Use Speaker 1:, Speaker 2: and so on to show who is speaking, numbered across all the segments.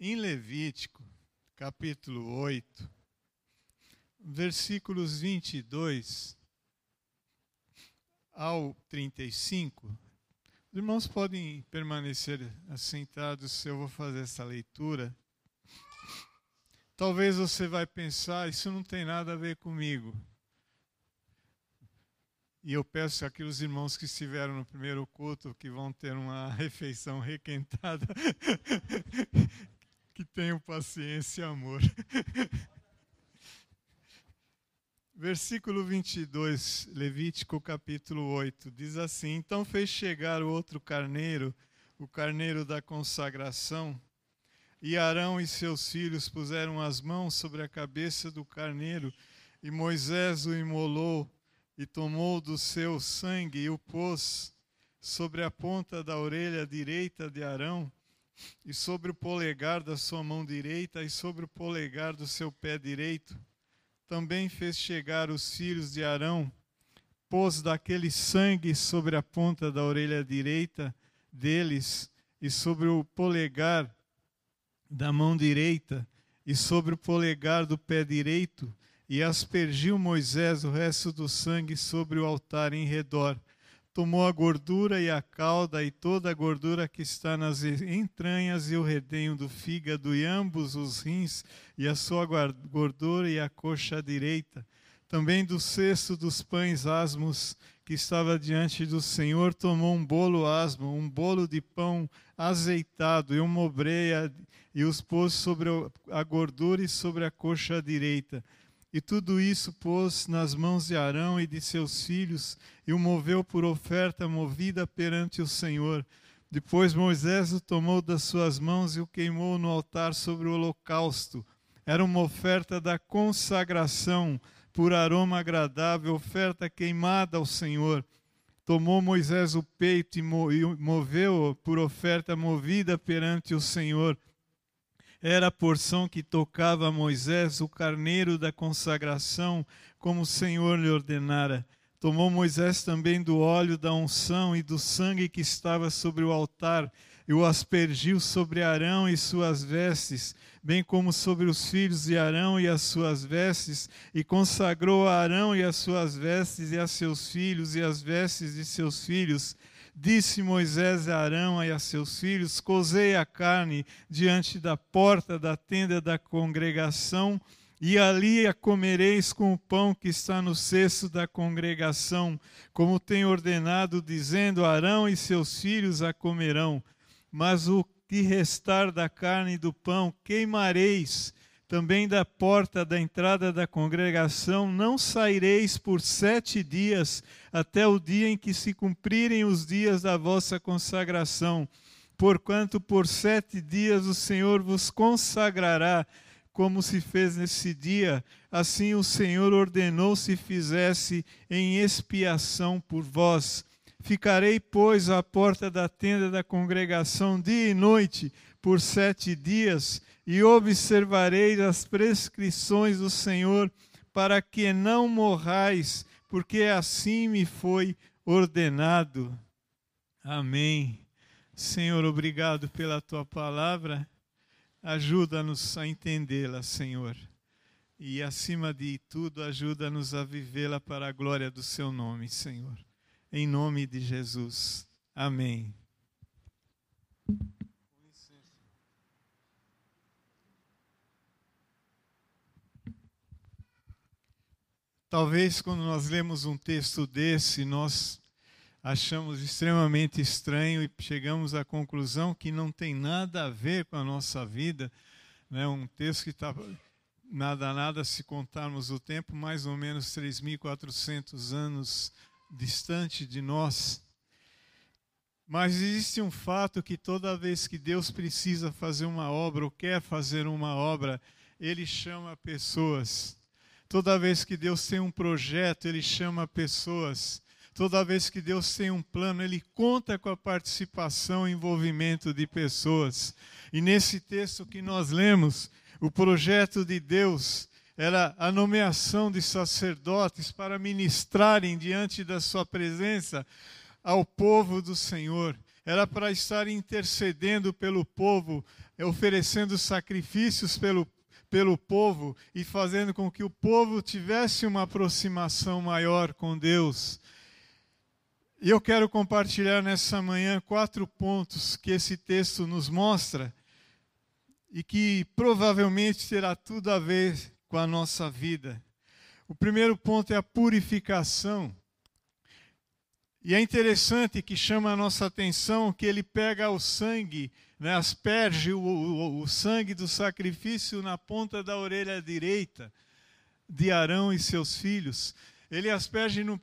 Speaker 1: Em Levítico, capítulo 8, versículos 22 ao 35, os irmãos podem permanecer assentados se eu vou fazer essa leitura. Talvez você vai pensar, isso não tem nada a ver comigo. E eu peço àqueles irmãos que estiveram no primeiro culto que vão ter uma refeição requentada, que tenham paciência e amor. Versículo 22, Levítico capítulo 8, diz assim: Então fez chegar o outro carneiro, o carneiro da consagração, e Arão e seus filhos puseram as mãos sobre a cabeça do carneiro, e Moisés o imolou, e tomou do seu sangue e o pôs sobre a ponta da orelha direita de Arão, e sobre o polegar da sua mão direita, e sobre o polegar do seu pé direito também fez chegar os filhos de Arão, pôs daquele sangue sobre a ponta da orelha direita deles e sobre o polegar da mão direita e sobre o polegar do pé direito, e aspergiu Moisés o resto do sangue sobre o altar em redor tomou a gordura e a cauda e toda a gordura que está nas entranhas e o redenho do fígado e ambos os rins e a sua gordura e a coxa direita. Também do cesto dos pães asmos que estava diante do Senhor, tomou um bolo asmo, um bolo de pão azeitado e uma obreia e os pôs sobre a gordura e sobre a coxa direita e tudo isso pôs nas mãos de Arão e de seus filhos, e o moveu por oferta movida perante o Senhor. Depois Moisés o tomou das suas mãos e o queimou no altar sobre o holocausto. Era uma oferta da consagração, por aroma agradável, oferta queimada ao Senhor. Tomou Moisés o peito e moveu-o por oferta movida perante o Senhor era a porção que tocava a Moisés, o carneiro da consagração, como o Senhor lhe ordenara. Tomou Moisés também do óleo da unção e do sangue que estava sobre o altar, e o aspergiu sobre Arão e suas vestes, bem como sobre os filhos de Arão e as suas vestes, e consagrou a Arão e as suas vestes, e a seus filhos e as vestes de seus filhos Disse Moisés a Arão e a seus filhos: Cozei a carne diante da porta da tenda da congregação, e ali a comereis com o pão que está no cesto da congregação, como tem ordenado, dizendo: Arão e seus filhos a comerão. Mas o que restar da carne e do pão queimareis também da porta da entrada da congregação não saireis por sete dias, até o dia em que se cumprirem os dias da vossa consagração. Porquanto por sete dias o Senhor vos consagrará, como se fez nesse dia, assim o Senhor ordenou se fizesse em expiação por vós. Ficarei, pois, à porta da tenda da congregação dia e noite, por sete dias, e observareis as prescrições do Senhor, para que não morrais, porque assim me foi ordenado. Amém. Senhor, obrigado pela tua palavra. Ajuda-nos a entendê-la, Senhor. E, acima de tudo, ajuda-nos a vivê-la para a glória do seu nome, Senhor. Em nome de Jesus. Amém. Talvez quando nós lemos um texto desse, nós achamos extremamente estranho e chegamos à conclusão que não tem nada a ver com a nossa vida. Né? Um texto que está nada nada, se contarmos o tempo, mais ou menos 3.400 anos distante de nós. Mas existe um fato que toda vez que Deus precisa fazer uma obra ou quer fazer uma obra, Ele chama pessoas Toda vez que Deus tem um projeto, Ele chama pessoas. Toda vez que Deus tem um plano, Ele conta com a participação e envolvimento de pessoas. E nesse texto que nós lemos, o projeto de Deus era a nomeação de sacerdotes para ministrarem diante da Sua presença ao povo do Senhor. Era para estar intercedendo pelo povo oferecendo sacrifícios pelo, pelo povo e fazendo com que o povo tivesse uma aproximação maior com Deus. E eu quero compartilhar nessa manhã quatro pontos que esse texto nos mostra e que provavelmente terá tudo a ver com a nossa vida. O primeiro ponto é a purificação. E é interessante que chama a nossa atenção que ele pega o sangue, né, asperge o, o, o sangue do sacrifício na ponta da orelha direita de Arão e seus filhos. Ele asperge no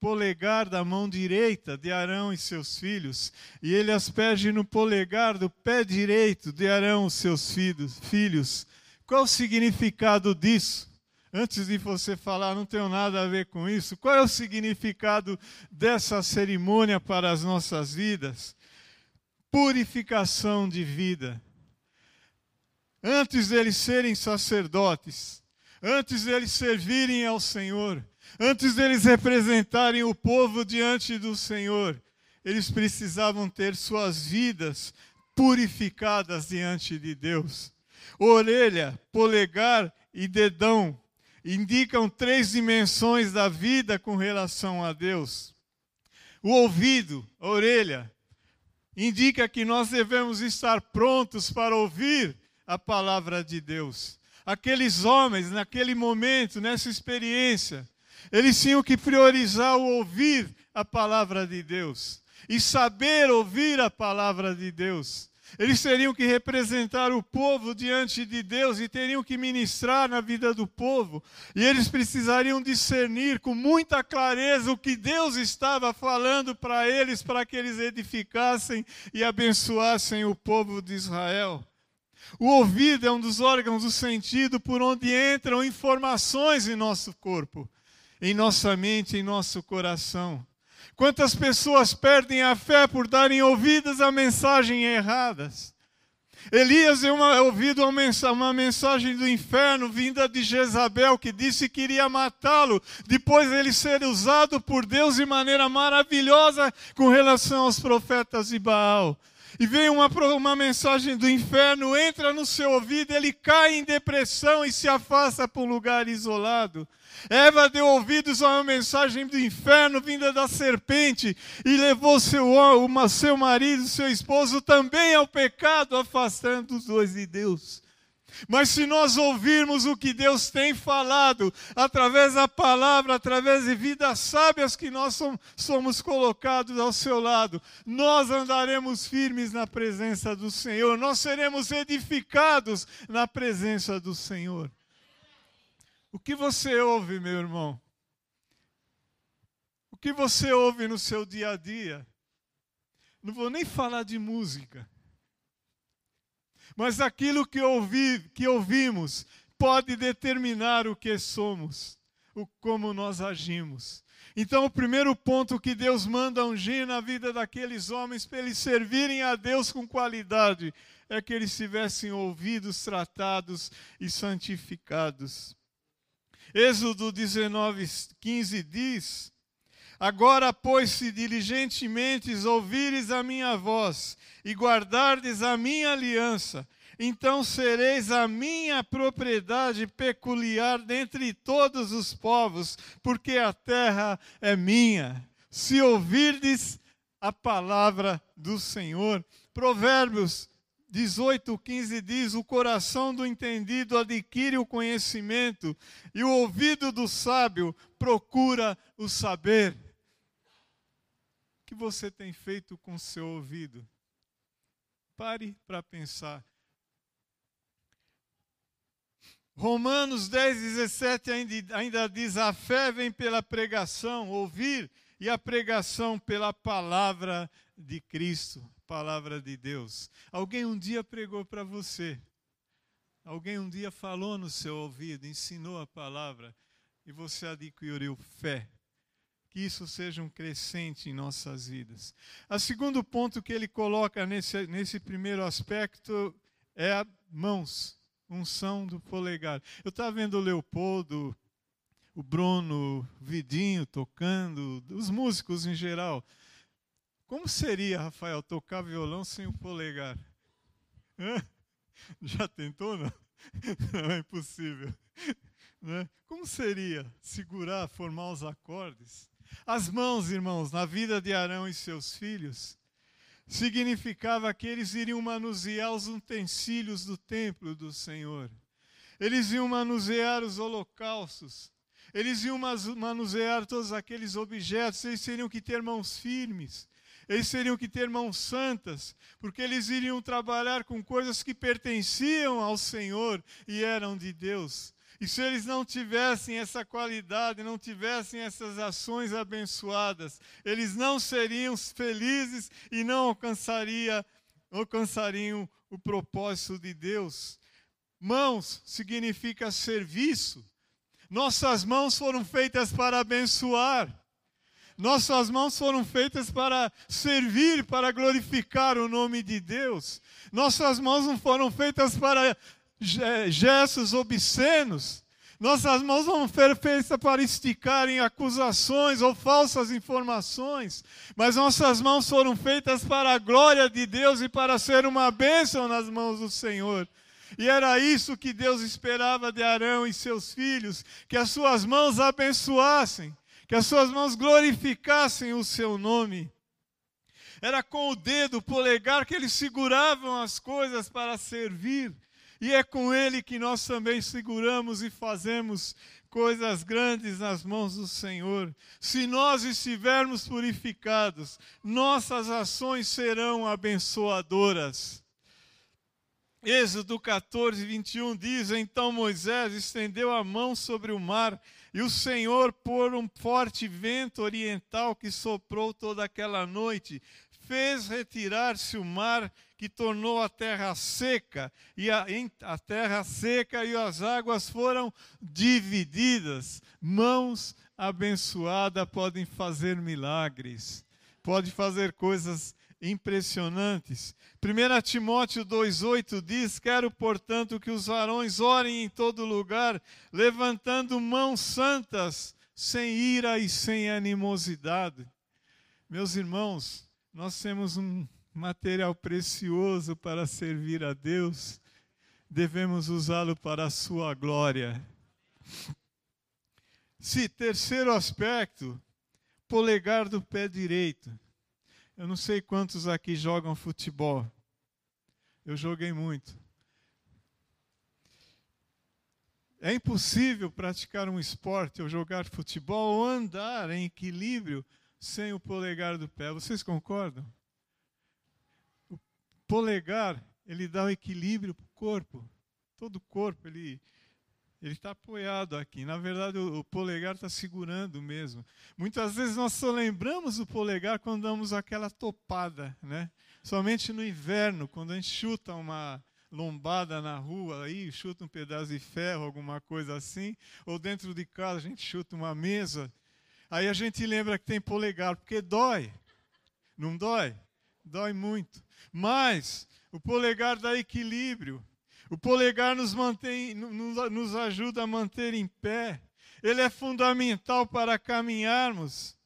Speaker 1: polegar da mão direita de Arão e seus filhos, e ele asperge no polegar do pé direito de Arão e seus filhos. Qual o significado disso? Antes de você falar, não tenho nada a ver com isso. Qual é o significado dessa cerimônia para as nossas vidas? Purificação de vida. Antes deles serem sacerdotes, antes deles servirem ao Senhor, Antes deles representarem o povo diante do Senhor, eles precisavam ter suas vidas purificadas diante de Deus. Orelha, polegar e dedão indicam três dimensões da vida com relação a Deus. O ouvido, a orelha, indica que nós devemos estar prontos para ouvir a palavra de Deus. Aqueles homens, naquele momento, nessa experiência, eles tinham que priorizar o ouvir a palavra de Deus e saber ouvir a palavra de Deus. Eles teriam que representar o povo diante de Deus e teriam que ministrar na vida do povo. E eles precisariam discernir com muita clareza o que Deus estava falando para eles, para que eles edificassem e abençoassem o povo de Israel. O ouvido é um dos órgãos do sentido por onde entram informações em nosso corpo em nossa mente, em nosso coração. Quantas pessoas perdem a fé por darem ouvidos a mensagens erradas? Elias deu uma, ouvido uma mensagem do inferno vinda de Jezabel, que disse que iria matá-lo, depois ele ser usado por Deus de maneira maravilhosa com relação aos profetas de Baal. E vem uma, uma mensagem do inferno, entra no seu ouvido, ele cai em depressão e se afasta para um lugar isolado. Eva deu ouvidos a uma mensagem do inferno vinda da serpente e levou seu, uma, seu marido, seu esposo também ao pecado, afastando os dois de Deus. Mas se nós ouvirmos o que Deus tem falado, através da palavra, através de vidas sábias que nós somos colocados ao seu lado, nós andaremos firmes na presença do Senhor, nós seremos edificados na presença do Senhor. O que você ouve, meu irmão? O que você ouve no seu dia a dia? Não vou nem falar de música. Mas aquilo que, ouvi, que ouvimos pode determinar o que somos, o como nós agimos. Então, o primeiro ponto que Deus manda ungir na vida daqueles homens para eles servirem a Deus com qualidade é que eles tivessem ouvidos tratados e santificados. Êxodo 19, 15 diz: Agora, pois, se diligentemente ouvires a minha voz e guardardes a minha aliança, então sereis a minha propriedade peculiar dentre todos os povos, porque a terra é minha. Se ouvirdes a palavra do Senhor. Provérbios 18, 15 diz: O coração do entendido adquire o conhecimento, e o ouvido do sábio procura o saber. Que você tem feito com o seu ouvido? Pare para pensar. Romanos 10, 17 ainda, ainda diz: A fé vem pela pregação, ouvir, e a pregação pela palavra de Cristo palavra de Deus. Alguém um dia pregou para você. Alguém um dia falou no seu ouvido, ensinou a palavra e você adquiriu fé. Que isso seja um crescente em nossas vidas. O segundo ponto que ele coloca nesse, nesse primeiro aspecto é a mãos, unção do polegar. Eu estava vendo o Leopoldo, o Bruno, o Vidinho tocando, os músicos em geral. Como seria, Rafael, tocar violão sem o polegar? Hã? Já tentou, não? Não é impossível. Né? Como seria segurar, formar os acordes? As mãos, irmãos, na vida de Arão e seus filhos, significava que eles iriam manusear os utensílios do templo do Senhor. Eles iam manusear os holocaustos. Eles iam manusear todos aqueles objetos. Eles teriam que ter mãos firmes. Eles teriam que ter mãos santas, porque eles iriam trabalhar com coisas que pertenciam ao Senhor e eram de Deus. E se eles não tivessem essa qualidade, não tivessem essas ações abençoadas, eles não seriam felizes e não alcançaria, alcançariam o propósito de Deus. Mãos significa serviço. Nossas mãos foram feitas para abençoar. Nossas mãos foram feitas para servir, para glorificar o nome de Deus. Nossas mãos não foram feitas para gestos obscenos. Nossas mãos não foram feitas para esticarem acusações ou falsas informações, mas nossas mãos foram feitas para a glória de Deus e para ser uma bênção nas mãos do Senhor. E era isso que Deus esperava de Arão e seus filhos, que as suas mãos abençoassem, que as suas mãos glorificassem o seu nome. Era com o dedo, o polegar, que eles seguravam as coisas para servir. E é com Ele que nós também seguramos e fazemos coisas grandes nas mãos do Senhor. Se nós estivermos purificados, nossas ações serão abençoadoras. Êxodo 14, 21 diz: Então Moisés estendeu a mão sobre o mar, e o Senhor, por um forte vento oriental que soprou toda aquela noite, fez retirar-se o mar que tornou a terra seca, e a, a, terra seca e as águas foram divididas. Mãos abençoadas podem fazer milagres, pode fazer coisas impressionantes. 1 Timóteo 2,8 diz: Quero, portanto, que os varões orem em todo lugar, levantando mãos santas, sem ira e sem animosidade. Meus irmãos, nós temos um material precioso para servir a Deus, devemos usá-lo para a sua glória. Se terceiro aspecto, polegar do pé direito. Eu não sei quantos aqui jogam futebol. Eu joguei muito. É impossível praticar um esporte ou jogar futebol ou andar em equilíbrio sem o polegar do pé. Vocês concordam? O polegar, ele dá o equilíbrio para o corpo. Todo o corpo, ele ele está apoiado aqui. Na verdade, o, o polegar está segurando mesmo. Muitas vezes nós só lembramos o polegar quando damos aquela topada, né? Somente no inverno, quando a gente chuta uma lombada na rua, aí chuta um pedaço de ferro, alguma coisa assim, ou dentro de casa a gente chuta uma mesa, Aí a gente lembra que tem polegar, porque dói. Não dói? Dói muito. Mas o polegar dá equilíbrio. O polegar nos, mantém, nos ajuda a manter em pé. Ele é fundamental para caminharmos.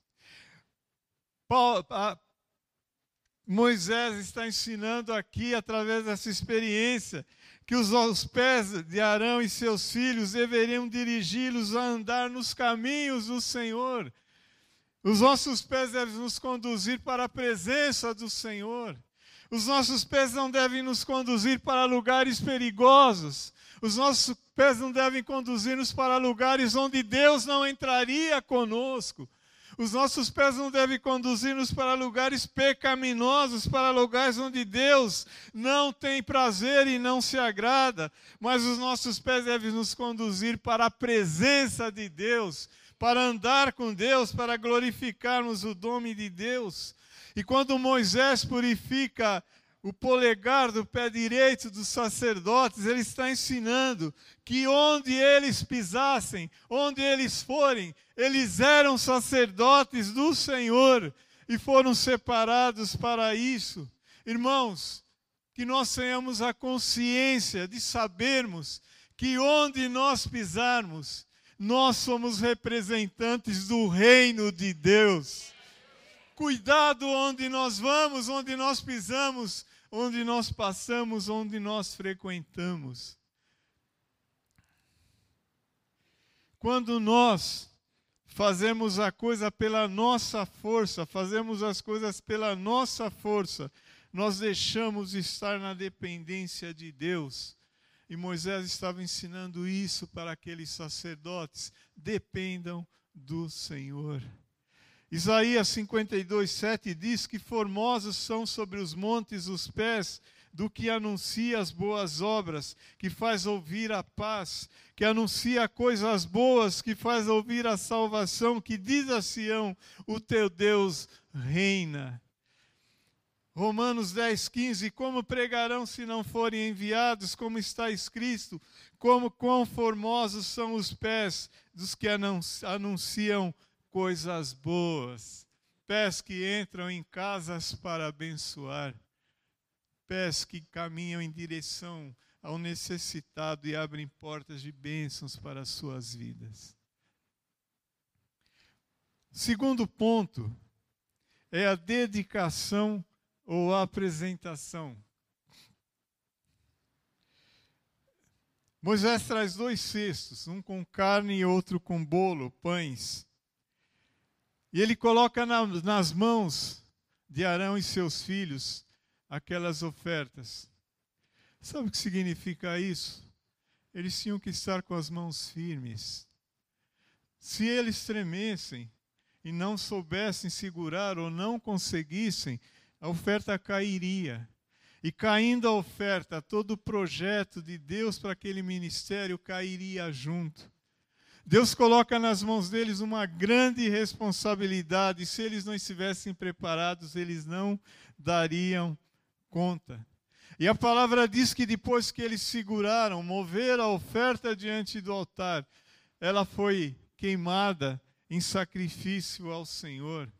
Speaker 1: Moisés está ensinando aqui, através dessa experiência, que os, pés de Arão e seus filhos deveriam dirigi-los a andar nos caminhos do Senhor. Os nossos pés devem nos conduzir para a presença do Senhor. Os nossos pés não devem nos conduzir para lugares perigosos. Os nossos pés não devem conduzir-nos para lugares onde Deus não entraria conosco. Os nossos pés não devem conduzir-nos para lugares pecaminosos, para lugares onde Deus não tem prazer e não se agrada, mas os nossos pés devem nos conduzir para a presença de Deus, para andar com Deus, para glorificarmos o nome de Deus. E quando Moisés purifica o polegar do pé direito dos sacerdotes, ele está ensinando que onde eles pisassem, onde eles forem, eles eram sacerdotes do Senhor e foram separados para isso. Irmãos, que nós tenhamos a consciência de sabermos que onde nós pisarmos, nós somos representantes do reino de Deus. Cuidado onde nós vamos, onde nós pisamos, onde nós passamos, onde nós frequentamos. Quando nós fazemos a coisa pela nossa força, fazemos as coisas pela nossa força, nós deixamos de estar na dependência de Deus. E Moisés estava ensinando isso para aqueles sacerdotes: dependam do Senhor. Isaías 52, 7 diz que formosos são sobre os montes os pés do que anuncia as boas obras, que faz ouvir a paz, que anuncia coisas boas, que faz ouvir a salvação, que diz a Sião: o teu Deus reina. Romanos 10, 15: Como pregarão se não forem enviados, como está escrito, como quão formosos são os pés dos que anunciam coisas boas, pés que entram em casas para abençoar pés que caminham em direção ao necessitado e abrem portas de bênçãos para as suas vidas. Segundo ponto é a dedicação ou a apresentação. Moisés traz dois cestos, um com carne e outro com bolo, pães. E ele coloca na, nas mãos de Arão e seus filhos aquelas ofertas. Sabe o que significa isso? Eles tinham que estar com as mãos firmes. Se eles tremessem e não soubessem segurar ou não conseguissem, a oferta cairia. E caindo a oferta, todo o projeto de Deus para aquele ministério cairia junto. Deus coloca nas mãos deles uma grande responsabilidade. Se eles não estivessem preparados, eles não dariam conta. E a palavra diz que depois que eles seguraram, moveram a oferta diante do altar, ela foi queimada em sacrifício ao Senhor,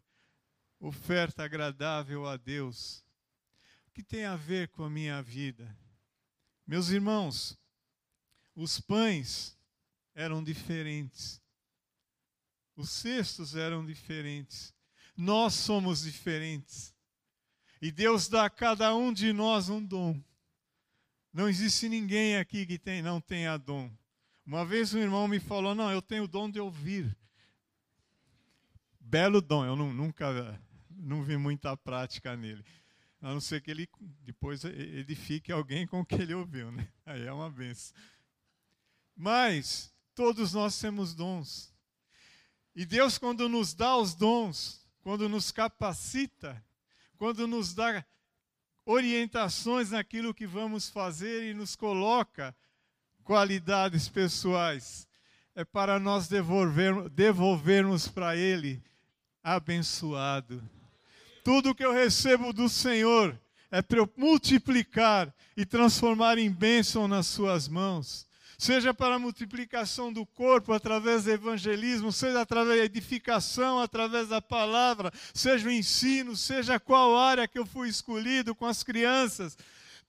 Speaker 1: oferta agradável a Deus. O que tem a ver com a minha vida? Meus irmãos, os pães eram diferentes, os cestos eram diferentes, nós somos diferentes. E Deus dá a cada um de nós um dom. Não existe ninguém aqui que tem, não tenha dom. Uma vez um irmão me falou: Não, eu tenho o dom de ouvir. Belo dom, eu não, nunca não vi muita prática nele. A não ser que ele depois edifique alguém com o que ele ouviu, né? Aí é uma benção. Mas todos nós temos dons. E Deus, quando nos dá os dons, quando nos capacita, quando nos dá orientações naquilo que vamos fazer e nos coloca qualidades pessoais, é para nós devolver, devolvermos para Ele abençoado. Tudo que eu recebo do Senhor é para eu multiplicar e transformar em bênção nas Suas mãos seja para a multiplicação do corpo através do evangelismo, seja através da edificação, através da palavra, seja o ensino, seja qual área que eu fui escolhido com as crianças.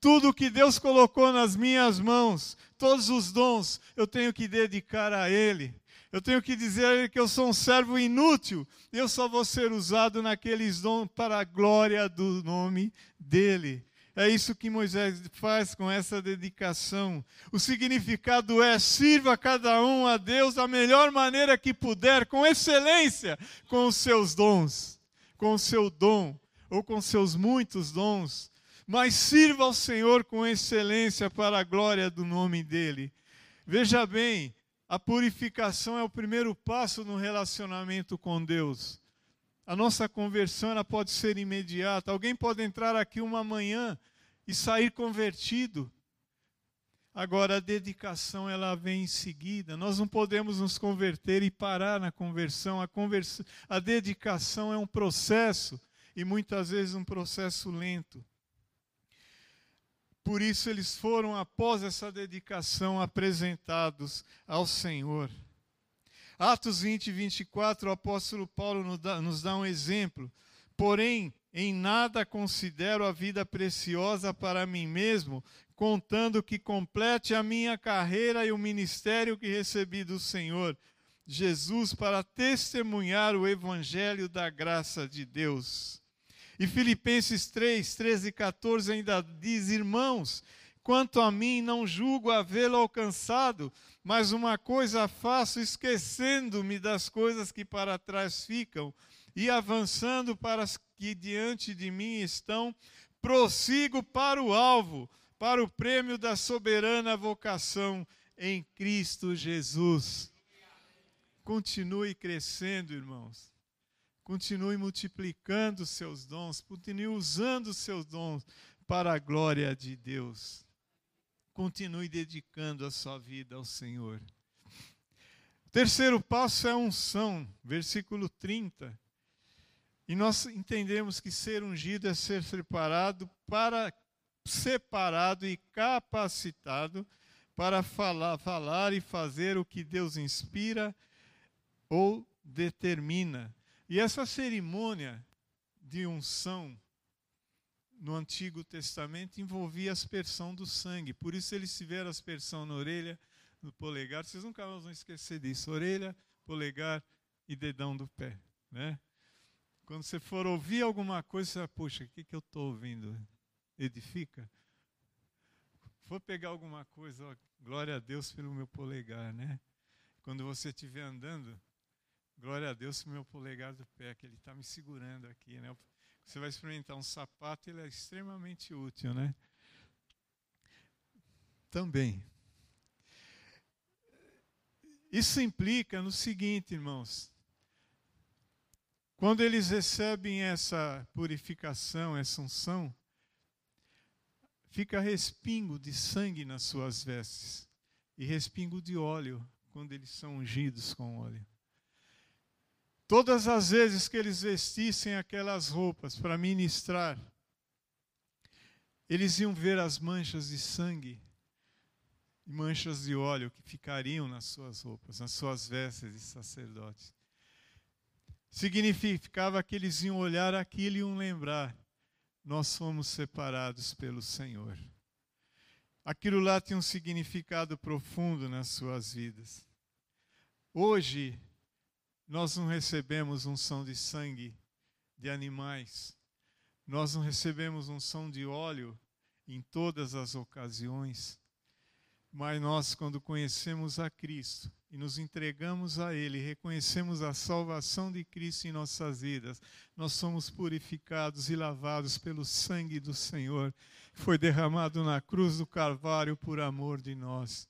Speaker 1: Tudo que Deus colocou nas minhas mãos, todos os dons, eu tenho que dedicar a Ele. Eu tenho que dizer a Ele que eu sou um servo inútil, eu só vou ser usado naqueles dons para a glória do nome dEle. É isso que Moisés faz com essa dedicação. O significado é: sirva cada um a Deus da melhor maneira que puder, com excelência, com os seus dons, com o seu dom, ou com seus muitos dons. Mas sirva ao Senhor com excelência para a glória do nome dEle. Veja bem, a purificação é o primeiro passo no relacionamento com Deus. A nossa conversão ela pode ser imediata. Alguém pode entrar aqui uma manhã e sair convertido. Agora a dedicação ela vem em seguida. Nós não podemos nos converter e parar na conversão. A, convers... a dedicação é um processo e muitas vezes um processo lento. Por isso eles foram após essa dedicação apresentados ao Senhor. Atos 20, 24, o apóstolo Paulo nos dá, nos dá um exemplo. Porém, em nada considero a vida preciosa para mim mesmo, contando que complete a minha carreira e o ministério que recebi do Senhor Jesus para testemunhar o evangelho da graça de Deus. E Filipenses 3, 13 e 14 ainda diz: Irmãos, quanto a mim, não julgo havê-lo alcançado, mas uma coisa faço, esquecendo-me das coisas que para trás ficam e avançando para as que diante de mim estão, prossigo para o alvo, para o prêmio da soberana vocação em Cristo Jesus. Continue crescendo, irmãos. Continue multiplicando seus dons, continue usando seus dons para a glória de Deus. Continue dedicando a sua vida ao Senhor. Terceiro passo é a unção, versículo 30. E nós entendemos que ser ungido é ser separado para separado e capacitado para falar, falar e fazer o que Deus inspira ou determina. E essa cerimônia de unção no Antigo Testamento envolvia a aspersão do sangue. Por isso eles tiveram aspersão na orelha, no polegar. Vocês nunca vão esquecer disso. Orelha, polegar e dedão do pé. Né? Quando você for ouvir alguma coisa, você vai, puxa, o que, que eu estou ouvindo? Edifica? For pegar alguma coisa, ó, glória a Deus pelo meu polegar, né? Quando você estiver andando, Glória a Deus pelo meu polegar do pé, que ele está me segurando aqui, né? Você vai experimentar um sapato, ele é extremamente útil, né? Também. Isso implica no seguinte, irmãos. Quando eles recebem essa purificação, essa unção, fica respingo de sangue nas suas vestes e respingo de óleo quando eles são ungidos com óleo. Todas as vezes que eles vestissem aquelas roupas para ministrar, eles iam ver as manchas de sangue e manchas de óleo que ficariam nas suas roupas, nas suas vestes de sacerdotes. Significava que eles iam olhar aquilo e iam lembrar: nós fomos separados pelo Senhor. Aquilo lá tinha um significado profundo nas suas vidas. Hoje, nós não recebemos unção de sangue de animais. Nós não recebemos unção de óleo em todas as ocasiões. Mas nós, quando conhecemos a Cristo e nos entregamos a Ele, reconhecemos a salvação de Cristo em nossas vidas, nós somos purificados e lavados pelo sangue do Senhor, que foi derramado na cruz do Calvário por amor de nós.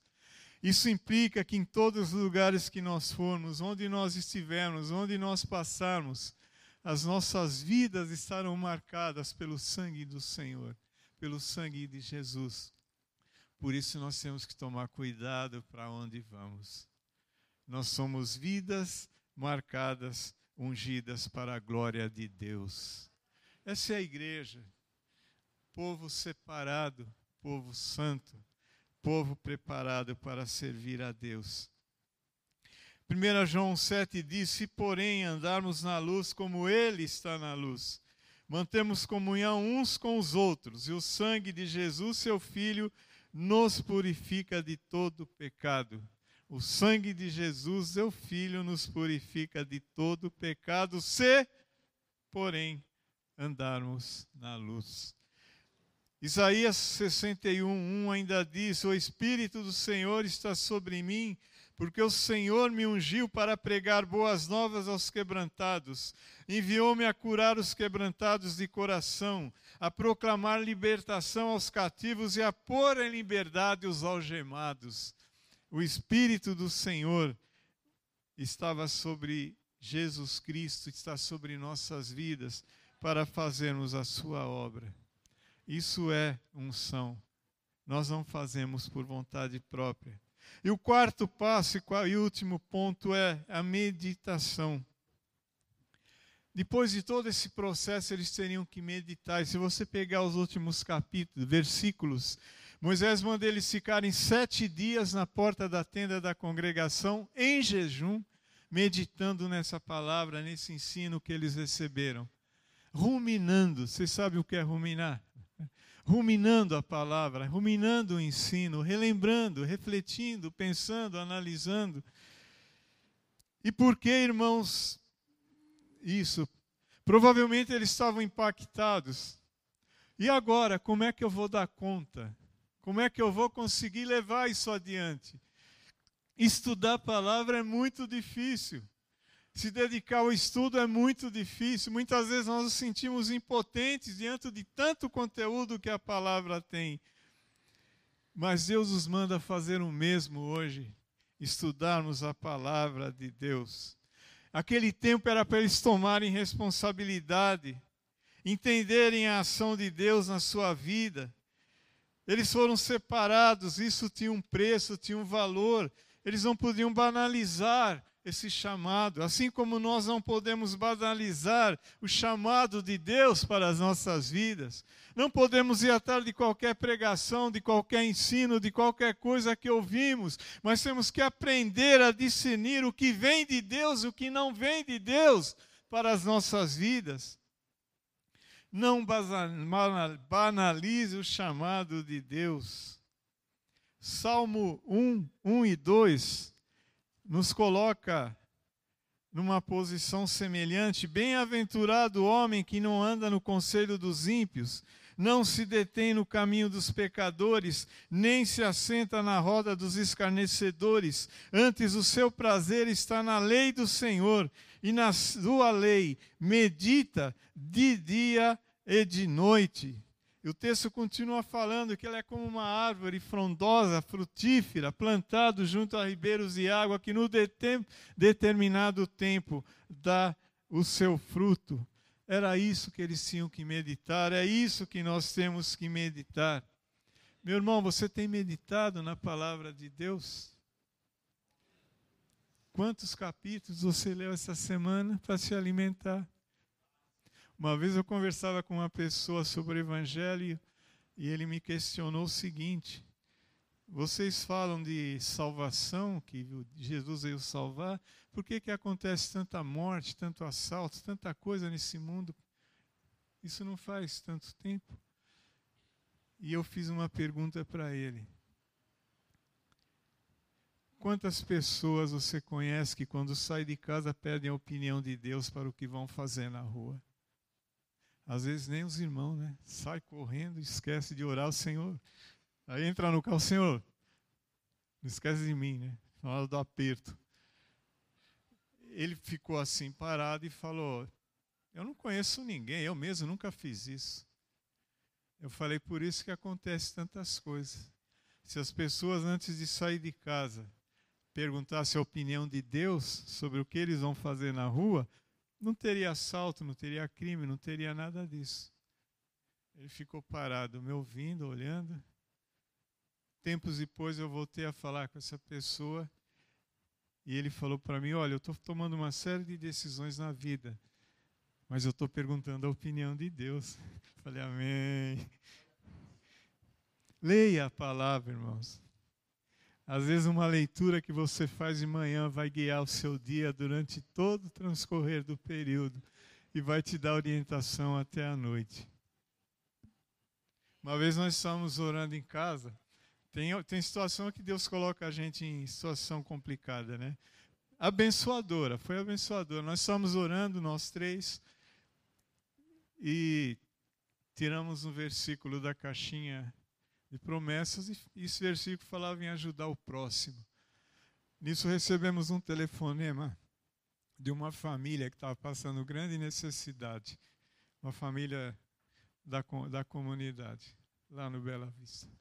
Speaker 1: Isso implica que em todos os lugares que nós formos, onde nós estivermos, onde nós passarmos, as nossas vidas estarão marcadas pelo sangue do Senhor, pelo sangue de Jesus. Por isso nós temos que tomar cuidado para onde vamos. Nós somos vidas marcadas, ungidas para a glória de Deus. Essa é a igreja, povo separado, povo santo povo preparado para servir a Deus. 1 João 7 diz: Se, porém, andarmos na luz como Ele está na luz, mantemos comunhão uns com os outros, e o sangue de Jesus, seu Filho, nos purifica de todo pecado. O sangue de Jesus, seu Filho, nos purifica de todo pecado, se, porém, andarmos na luz. Isaías 61, 1 ainda diz: O Espírito do Senhor está sobre mim, porque o Senhor me ungiu para pregar boas novas aos quebrantados, enviou-me a curar os quebrantados de coração, a proclamar libertação aos cativos e a pôr em liberdade os algemados. O Espírito do Senhor estava sobre Jesus Cristo, está sobre nossas vidas, para fazermos a sua obra. Isso é unção. Nós não fazemos por vontade própria. E o quarto passo e último ponto é a meditação. Depois de todo esse processo, eles teriam que meditar. E se você pegar os últimos capítulos, versículos, Moisés manda eles ficarem sete dias na porta da tenda da congregação, em jejum, meditando nessa palavra, nesse ensino que eles receberam. Ruminando. Vocês sabem o que é ruminar? ruminando a palavra, ruminando o ensino, relembrando, refletindo, pensando, analisando. E por que, irmãos, isso? Provavelmente eles estavam impactados. E agora, como é que eu vou dar conta? Como é que eu vou conseguir levar isso adiante? Estudar a palavra é muito difícil. Se dedicar ao estudo é muito difícil. Muitas vezes nós nos sentimos impotentes diante de tanto conteúdo que a palavra tem. Mas Deus nos manda fazer o mesmo hoje, estudarmos a palavra de Deus. Aquele tempo era para eles tomarem responsabilidade, entenderem a ação de Deus na sua vida. Eles foram separados, isso tinha um preço, tinha um valor. Eles não podiam banalizar esse chamado, assim como nós não podemos banalizar o chamado de Deus para as nossas vidas. Não podemos ir atrás de qualquer pregação, de qualquer ensino, de qualquer coisa que ouvimos, mas temos que aprender a discernir o que vem de Deus o que não vem de Deus para as nossas vidas. Não banalize o chamado de Deus. Salmo 1, 1 e 2 nos coloca numa posição semelhante. Bem-aventurado o homem que não anda no conselho dos ímpios, não se detém no caminho dos pecadores, nem se assenta na roda dos escarnecedores. Antes, o seu prazer está na lei do Senhor, e na sua lei medita de dia e de noite. E o texto continua falando que ele é como uma árvore frondosa, frutífera, plantado junto a ribeiros de água, que no determinado tempo dá o seu fruto. Era isso que eles tinham que meditar, é isso que nós temos que meditar. Meu irmão, você tem meditado na palavra de Deus? Quantos capítulos você leu essa semana para se alimentar? Uma vez eu conversava com uma pessoa sobre o Evangelho e ele me questionou o seguinte: vocês falam de salvação, que Jesus veio salvar, por que, que acontece tanta morte, tanto assalto, tanta coisa nesse mundo? Isso não faz tanto tempo. E eu fiz uma pergunta para ele. Quantas pessoas você conhece que, quando sai de casa, pedem a opinião de Deus para o que vão fazer na rua? Às vezes nem os irmãos, né? Sai correndo, esquece de orar ao Senhor. Aí entra no carro, Senhor, não esquece de mim, né? Na hora do aperto. Ele ficou assim parado e falou: Eu não conheço ninguém, eu mesmo nunca fiz isso. Eu falei: Por isso que acontece tantas coisas. Se as pessoas, antes de sair de casa, perguntassem a opinião de Deus sobre o que eles vão fazer na rua, não teria assalto, não teria crime, não teria nada disso. Ele ficou parado, me ouvindo, olhando. Tempos depois eu voltei a falar com essa pessoa e ele falou para mim: Olha, eu estou tomando uma série de decisões na vida, mas eu estou perguntando a opinião de Deus. Falei, Amém. Leia a palavra, irmãos. Às vezes, uma leitura que você faz de manhã vai guiar o seu dia durante todo o transcorrer do período e vai te dar orientação até a noite. Uma vez nós estávamos orando em casa. Tem, tem situação que Deus coloca a gente em situação complicada, né? Abençoadora, foi abençoadora. Nós estávamos orando, nós três, e tiramos um versículo da caixinha de promessas, e esse versículo falava em ajudar o próximo. Nisso recebemos um telefonema de uma família que estava passando grande necessidade, uma família da, da comunidade, lá no Bela Vista.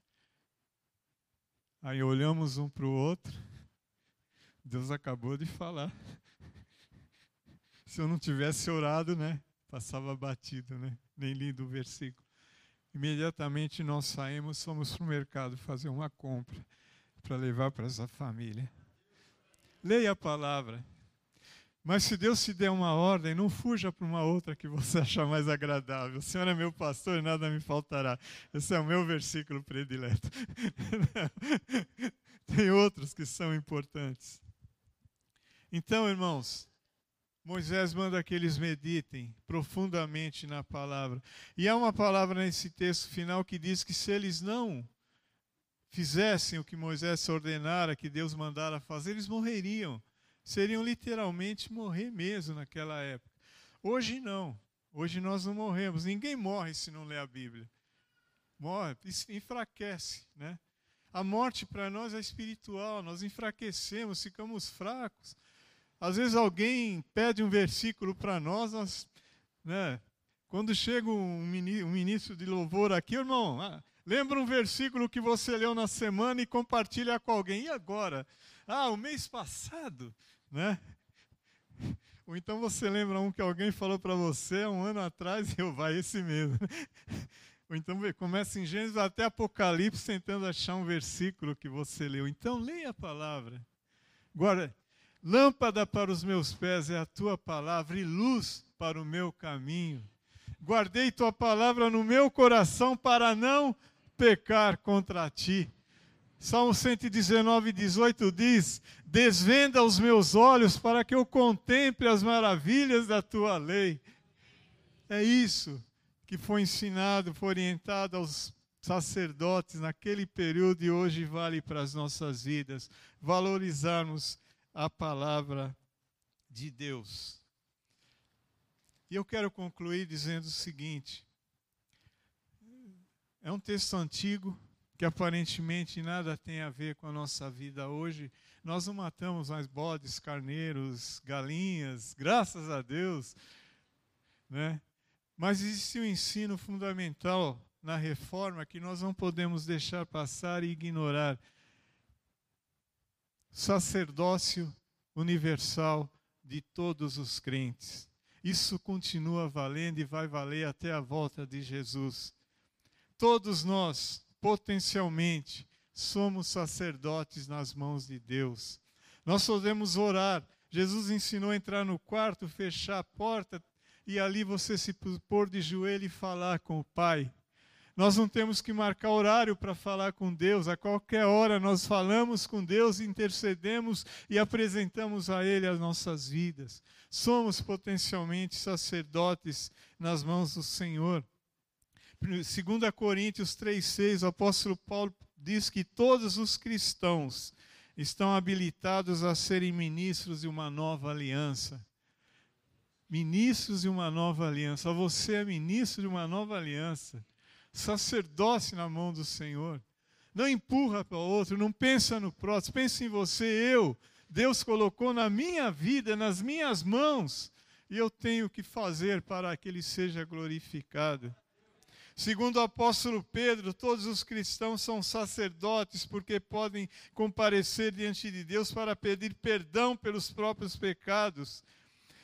Speaker 1: Aí olhamos um para o outro, Deus acabou de falar. Se eu não tivesse orado, né? Passava batido, né? Nem lido o versículo. Imediatamente nós saímos, fomos para o mercado fazer uma compra para levar para essa família. Leia a palavra. Mas se Deus te der uma ordem, não fuja para uma outra que você achar mais agradável. O Senhor é meu pastor e nada me faltará. Esse é o meu versículo predileto. Tem outros que são importantes. Então, irmãos, Moisés manda que eles meditem profundamente na palavra. E há uma palavra nesse texto final que diz que se eles não fizessem o que Moisés ordenara, que Deus mandara fazer, eles morreriam. Seriam literalmente morrer mesmo naquela época. Hoje não. Hoje nós não morremos. Ninguém morre se não lê a Bíblia. Morre, enfraquece, né? A morte para nós é espiritual, nós enfraquecemos, ficamos fracos. Às vezes alguém pede um versículo para nós, nós né? quando chega um ministro de louvor aqui, irmão, ah, lembra um versículo que você leu na semana e compartilha com alguém. E agora? Ah, o mês passado, né? Ou então você lembra um que alguém falou para você um ano atrás e eu vai esse mesmo. Ou então começa em Gênesis até Apocalipse tentando achar um versículo que você leu. Então leia a palavra. Agora, lâmpada para os meus pés é a tua palavra e luz para o meu caminho. Guardei tua palavra no meu coração para não pecar contra ti. Salmo 119, 18 diz: Desvenda os meus olhos para que eu contemple as maravilhas da tua lei. É isso que foi ensinado, foi orientado aos sacerdotes naquele período e hoje vale para as nossas vidas. Valorizarmos a palavra de Deus. E eu quero concluir dizendo o seguinte: é um texto antigo que aparentemente nada tem a ver com a nossa vida hoje. Nós não matamos mais bodes, carneiros, galinhas, graças a Deus, né? Mas existe um ensino fundamental na reforma que nós não podemos deixar passar e ignorar. Sacerdócio universal de todos os crentes. Isso continua valendo e vai valer até a volta de Jesus. Todos nós, potencialmente, somos sacerdotes nas mãos de Deus. Nós podemos orar. Jesus ensinou a entrar no quarto, fechar a porta, e ali você se pôr de joelho e falar com o Pai. Nós não temos que marcar horário para falar com Deus, a qualquer hora nós falamos com Deus, intercedemos e apresentamos a Ele as nossas vidas. Somos potencialmente sacerdotes nas mãos do Senhor. 2 Coríntios 3,6, o apóstolo Paulo diz que todos os cristãos estão habilitados a serem ministros de uma nova aliança ministros de uma nova aliança. Você é ministro de uma nova aliança. Sacerdócio na mão do Senhor. Não empurra para o outro, não pensa no próximo, pensa em você, eu. Deus colocou na minha vida, nas minhas mãos, e eu tenho que fazer para que ele seja glorificado. Segundo o apóstolo Pedro, todos os cristãos são sacerdotes porque podem comparecer diante de Deus para pedir perdão pelos próprios pecados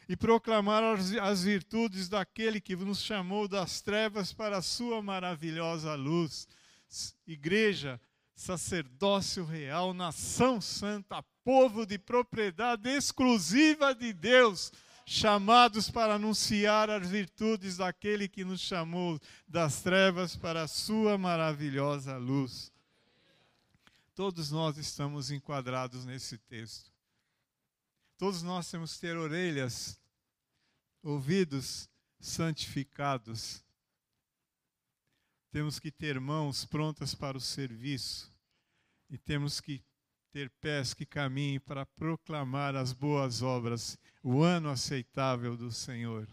Speaker 1: e proclamar as virtudes daquele que nos chamou das trevas para a sua maravilhosa luz. Igreja, sacerdócio real, nação santa, povo de propriedade exclusiva de Deus, chamados para anunciar as virtudes daquele que nos chamou das trevas para a sua maravilhosa luz. Todos nós estamos enquadrados nesse texto. Todos nós temos que ter orelhas, ouvidos santificados. Temos que ter mãos prontas para o serviço. E temos que ter pés que caminhem para proclamar as boas obras, o ano aceitável do Senhor.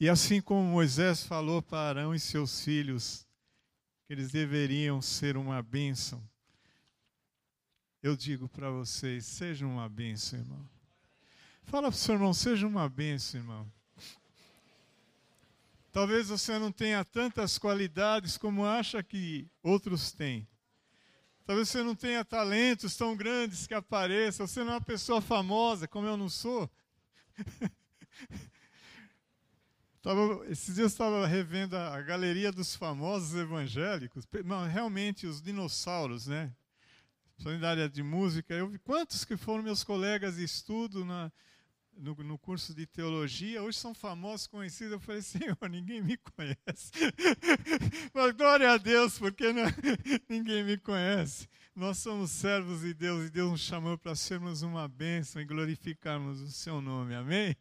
Speaker 1: E assim como Moisés falou para Arão e seus filhos, que eles deveriam ser uma bênção, eu digo para vocês: sejam uma bênção, irmão. Fala para o seu irmão, seja uma bênção, irmão. Talvez você não tenha tantas qualidades como acha que outros têm. Talvez você não tenha talentos tão grandes que apareçam. Você não é uma pessoa famosa, como eu não sou. Tava, esses dias eu estava revendo a, a, galeria dos famosos evangélicos. Não, realmente, os dinossauros, né? Solidária de música. Eu vi quantos que foram meus colegas de estudo na, no, no, curso de teologia, hoje são famosos, conhecidos. Eu falei, Senhor, ninguém me conhece. Mas glória a Deus, porque não, ninguém me conhece. Nós somos servos de Deus e Deus nos chamou para sermos uma bênção e glorificarmos o seu nome. Amém?